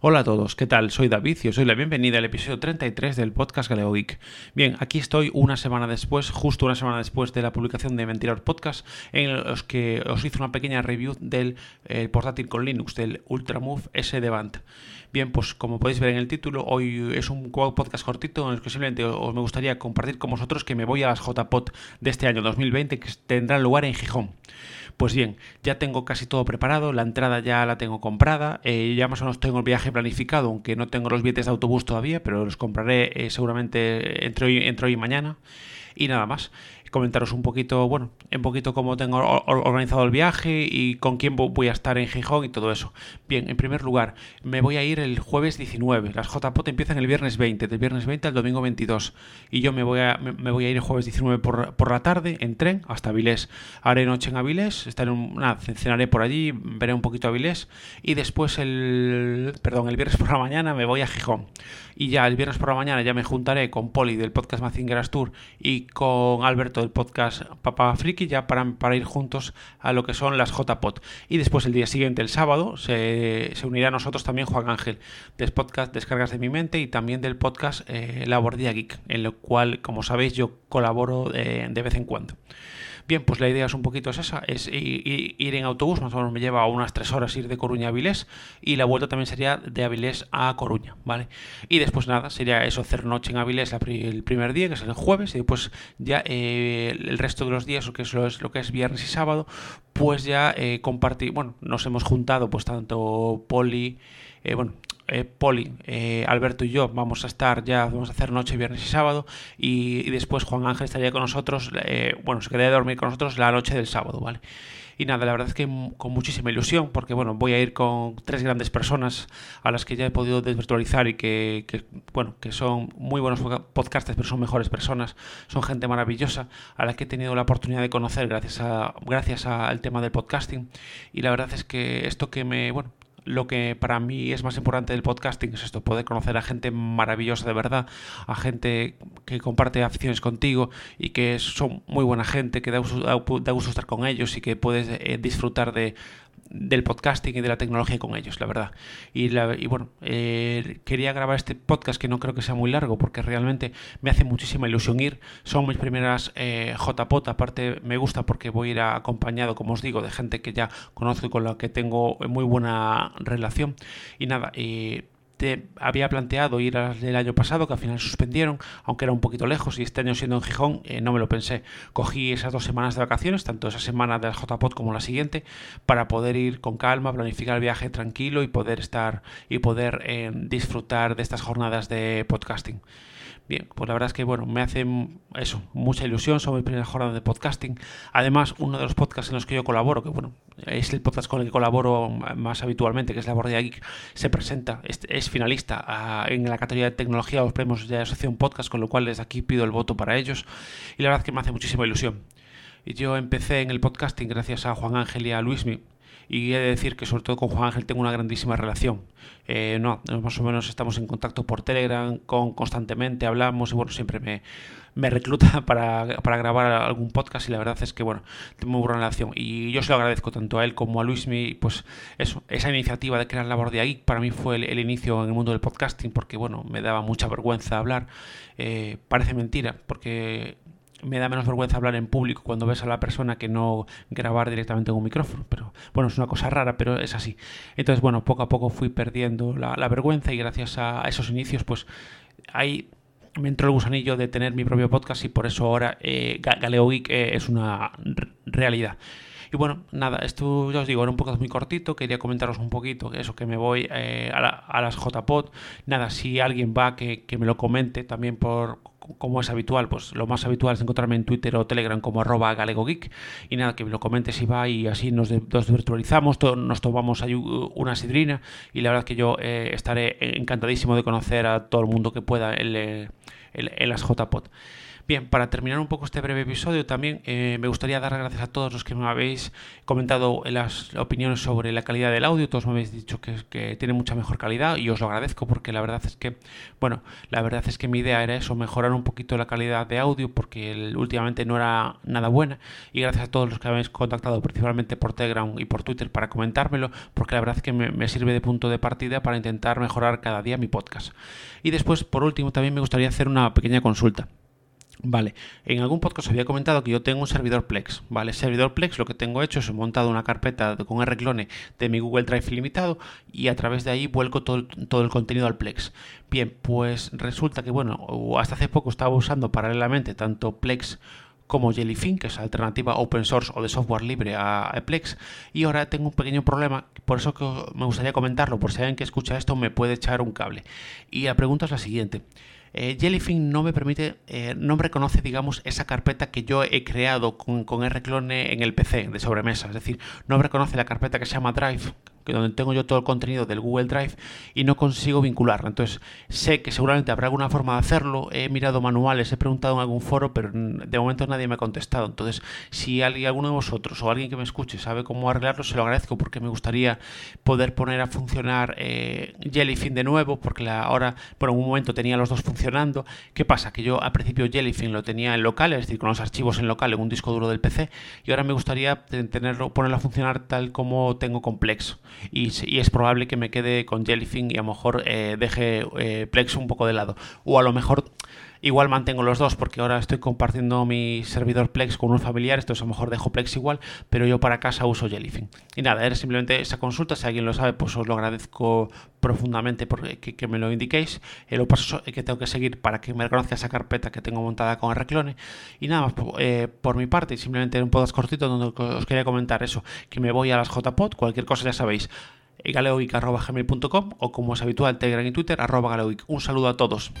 Hola a todos, ¿qué tal? Soy David y os doy la bienvenida al episodio 33 del podcast Galeo. Bien, aquí estoy una semana después, justo una semana después de la publicación de Mentirar Podcast, en los que os hice una pequeña review del eh, portátil con Linux, del Ultramove S de Band. Bien, pues como podéis ver en el título, hoy es un podcast cortito en el que simplemente os me gustaría compartir con vosotros que me voy a las JPOT de este año 2020 que tendrán lugar en Gijón. Pues bien, ya tengo casi todo preparado, la entrada ya la tengo comprada, eh, ya más o menos tengo el viaje planificado, aunque no tengo los billetes de autobús todavía, pero los compraré eh, seguramente entre hoy, entre hoy y mañana. Y nada más comentaros un poquito, bueno, un poquito cómo tengo organizado el viaje y con quién voy a estar en Gijón y todo eso. Bien, en primer lugar, me voy a ir el jueves 19. Las JPOT empiezan el viernes 20, del viernes 20 al domingo 22. Y yo me voy a, me voy a ir el jueves 19 por, por la tarde en tren hasta Avilés. Haré noche en Avilés, estaré una, cenaré por allí, veré un poquito Avilés y después el, perdón, el viernes por la mañana me voy a Gijón. Y ya el viernes por la mañana ya me juntaré con Poli del podcast Mazingeras Tour y con Alberto del podcast Papa Friki ya para, para, ir juntos a lo que son las JPOT. Y después el día siguiente, el sábado, se, se unirá a nosotros también Juan Ángel del podcast Descargas de mi mente y también del podcast eh, La Bordilla Geek, en lo cual, como sabéis, yo colaboro eh, de vez en cuando. Bien, pues la idea es un poquito esa, es ir en autobús, más o menos me lleva unas tres horas ir de Coruña a Avilés y la vuelta también sería de Avilés a Coruña, ¿vale? Y después nada, sería eso, hacer noche en Avilés el primer día, que es el jueves, y después ya eh, el resto de los días, que es lo, que es viernes y sábado, pues ya eh, compartir, bueno, nos hemos juntado pues tanto Poli, eh, bueno, eh, Poli, eh, Alberto y yo vamos a estar ya, vamos a hacer noche, viernes y sábado, y, después Juan Ángel estaría con nosotros, eh, bueno, se quedaría a dormir con nosotros la noche del sábado, ¿vale? Y nada, la verdad es que con muchísima ilusión, porque bueno, voy a ir con tres grandes personas a las que ya he podido desvirtualizar y que, bueno, que son muy buenos podcasters, pero son mejores personas, son gente maravillosa, a la que he tenido la oportunidad de conocer gracias a gracias al tema del podcasting. Y la verdad es que esto que me, bueno, lo que para mí es más importante del podcasting es esto, poder conocer a gente maravillosa de verdad, a gente que comparte aficiones contigo y que son muy buena gente, que da gusto, estar con ellos y que puedes eh, disfrutar de, del podcasting y de la tecnología con ellos, la verdad. Y, bueno, eh, quería grabar este podcast que no creo que sea muy largo porque realmente me hace muchísima ilusión ir. Son mis primeras eh, JPOT, aparte me gusta porque voy a ir acompañado, como os digo, de gente que ya conozco y con la que tengo muy buena relación. Y nada, eh, había planteado ir el año pasado, que al final suspendieron, aunque era un poquito lejos y este año siendo en Gijón, eh, no me lo pensé. Cogí esas dos semanas de vacaciones, tanto esa semana del JPOT como la siguiente, para poder ir con calma, planificar el viaje tranquilo y poder estar y poder eh, disfrutar de estas jornadas de podcasting. Bien, pues la verdad es que bueno, me hace eso, mucha ilusión, son mis primeras jornadas de podcasting. Además, uno de los podcasts en los que yo colaboro, que bueno, es el podcast con el que colaboro más habitualmente, que es La Bordilla Geek, se presenta, es, finalista ah, en la categoría de tecnología los premios de Asociación Podcast, con lo cual desde aquí pido el voto para ellos. Y la verdad es que me hace muchísima ilusión. Yo empecé en el podcasting gracias a Juan Ángel y a Luismi, y he de decir que sobre todo con Juan Ángel tengo una grandísima relación. Eh, no, más o menos estamos en contacto por Telegram, con, constantemente hablamos y bueno, siempre me, me recluta para, para, grabar algún podcast y la verdad es que bueno, tengo muy buena relación y yo se lo agradezco tanto a él como a Luismi, pues eso, esa iniciativa de crear la Bordia Geek para mí fue el, inicio en el mundo del podcasting porque bueno, me daba mucha vergüenza hablar, eh, parece mentira porque me da menos vergüenza hablar en público cuando ves a la persona que no grabar directamente en un micrófono. Pero bueno, es una cosa rara, pero es así. Entonces, bueno, poco a poco fui perdiendo la, vergüenza y gracias a esos inicios, pues ahí me entró el gusanillo de tener mi propio podcast y por eso ahora eh, Galeo Geek eh, es una realidad. Y bueno, nada, esto ya os digo, era un podcast muy cortito, quería comentaros un poquito eso, que me voy eh, a, a, las JPod. Nada, si alguien va, que, que me lo comente también por como es habitual, pues lo más habitual es encontrarme en Twitter o Telegram como arroba galegogeek y nada, que me lo comentes va y así nos, virtualizamos, nos tomamos ahí una sidrina y la verdad que yo eh, estaré encantadísimo de conocer a todo el mundo que pueda en, en, las JPOT. Bien, para terminar un poco este breve episodio, también eh, me gustaría dar gracias a todos los que me habéis comentado las opiniones sobre la calidad del audio. Todos me habéis dicho que, tiene mucha mejor calidad y os lo agradezco porque la verdad es que, bueno, la verdad es que mi idea era eso, mejorar un poquito la calidad de audio porque últimamente no era nada buena. Y gracias a todos los que habéis contactado, principalmente por Telegram y por Twitter, para comentármelo, porque la verdad es que me sirve de punto de partida para intentar mejorar cada día mi podcast. Y después, por último, también me gustaría hacer una pequeña consulta. Vale, en algún podcast había comentado que yo tengo un servidor Plex, ¿vale? Servidor Plex lo que tengo hecho es he montado una carpeta con rclone de mi Google Drive ilimitado y a través de ahí vuelco todo todo el contenido al Plex. Bien, pues resulta que, bueno, hasta hace poco estaba usando paralelamente tanto Plex como Jellyfin, que es alternativa open source o de software libre a Plex. Y ahora tengo un pequeño problema, por eso que me gustaría comentarlo, por si alguien que escucha esto me puede echar un cable. Y la pregunta es la siguiente. Eh, Jellyfin no me permite, eh, no me reconoce, digamos, esa carpeta que yo he creado con, con rclone en el PC de sobremesa. Es decir, no me reconoce la carpeta que se llama Drive, donde tengo yo todo el contenido del Google Drive y no consigo vincularlo. Entonces, sé que seguramente habrá alguna forma de hacerlo. He mirado manuales, he preguntado en algún foro, pero de momento nadie me ha contestado. Entonces, si alguien, alguno de vosotros o alguien que me escuche sabe cómo arreglarlo, se lo agradezco porque me gustaría poder poner a funcionar eh, Jellyfin de nuevo, porque ahora, bueno, en un momento tenía los dos funcionando. ¿Qué pasa? Que yo al principio Jellyfin lo tenía en local, es decir, con los archivos en local en un disco duro del PC, y ahora me gustaría tenerlo, ponerlo a funcionar tal como tengo complex y, es probable que me quede con Jellyfin y a lo mejor eh, deje eh, Plex un poco de lado. O a lo mejor igual mantengo los dos porque ahora estoy compartiendo mi servidor Plex con un familiar, entonces a lo mejor dejo Plex igual, pero yo para casa uso Jellyfin. Y nada, era simplemente esa consulta, si alguien lo sabe, pues os lo agradezco profundamente porque que, me lo indiquéis. El paso que tengo que seguir para que me reconozca esa carpeta que tengo montada con Rclone. Y nada más, eh, por mi parte, simplemente un podcast cortito donde os quería comentar eso, que me voy a las JPod, cualquier cosa ya sabéis galeogeek.com o como es habitual Telegram y Twitter arroba galeogeek. Un saludo a todos.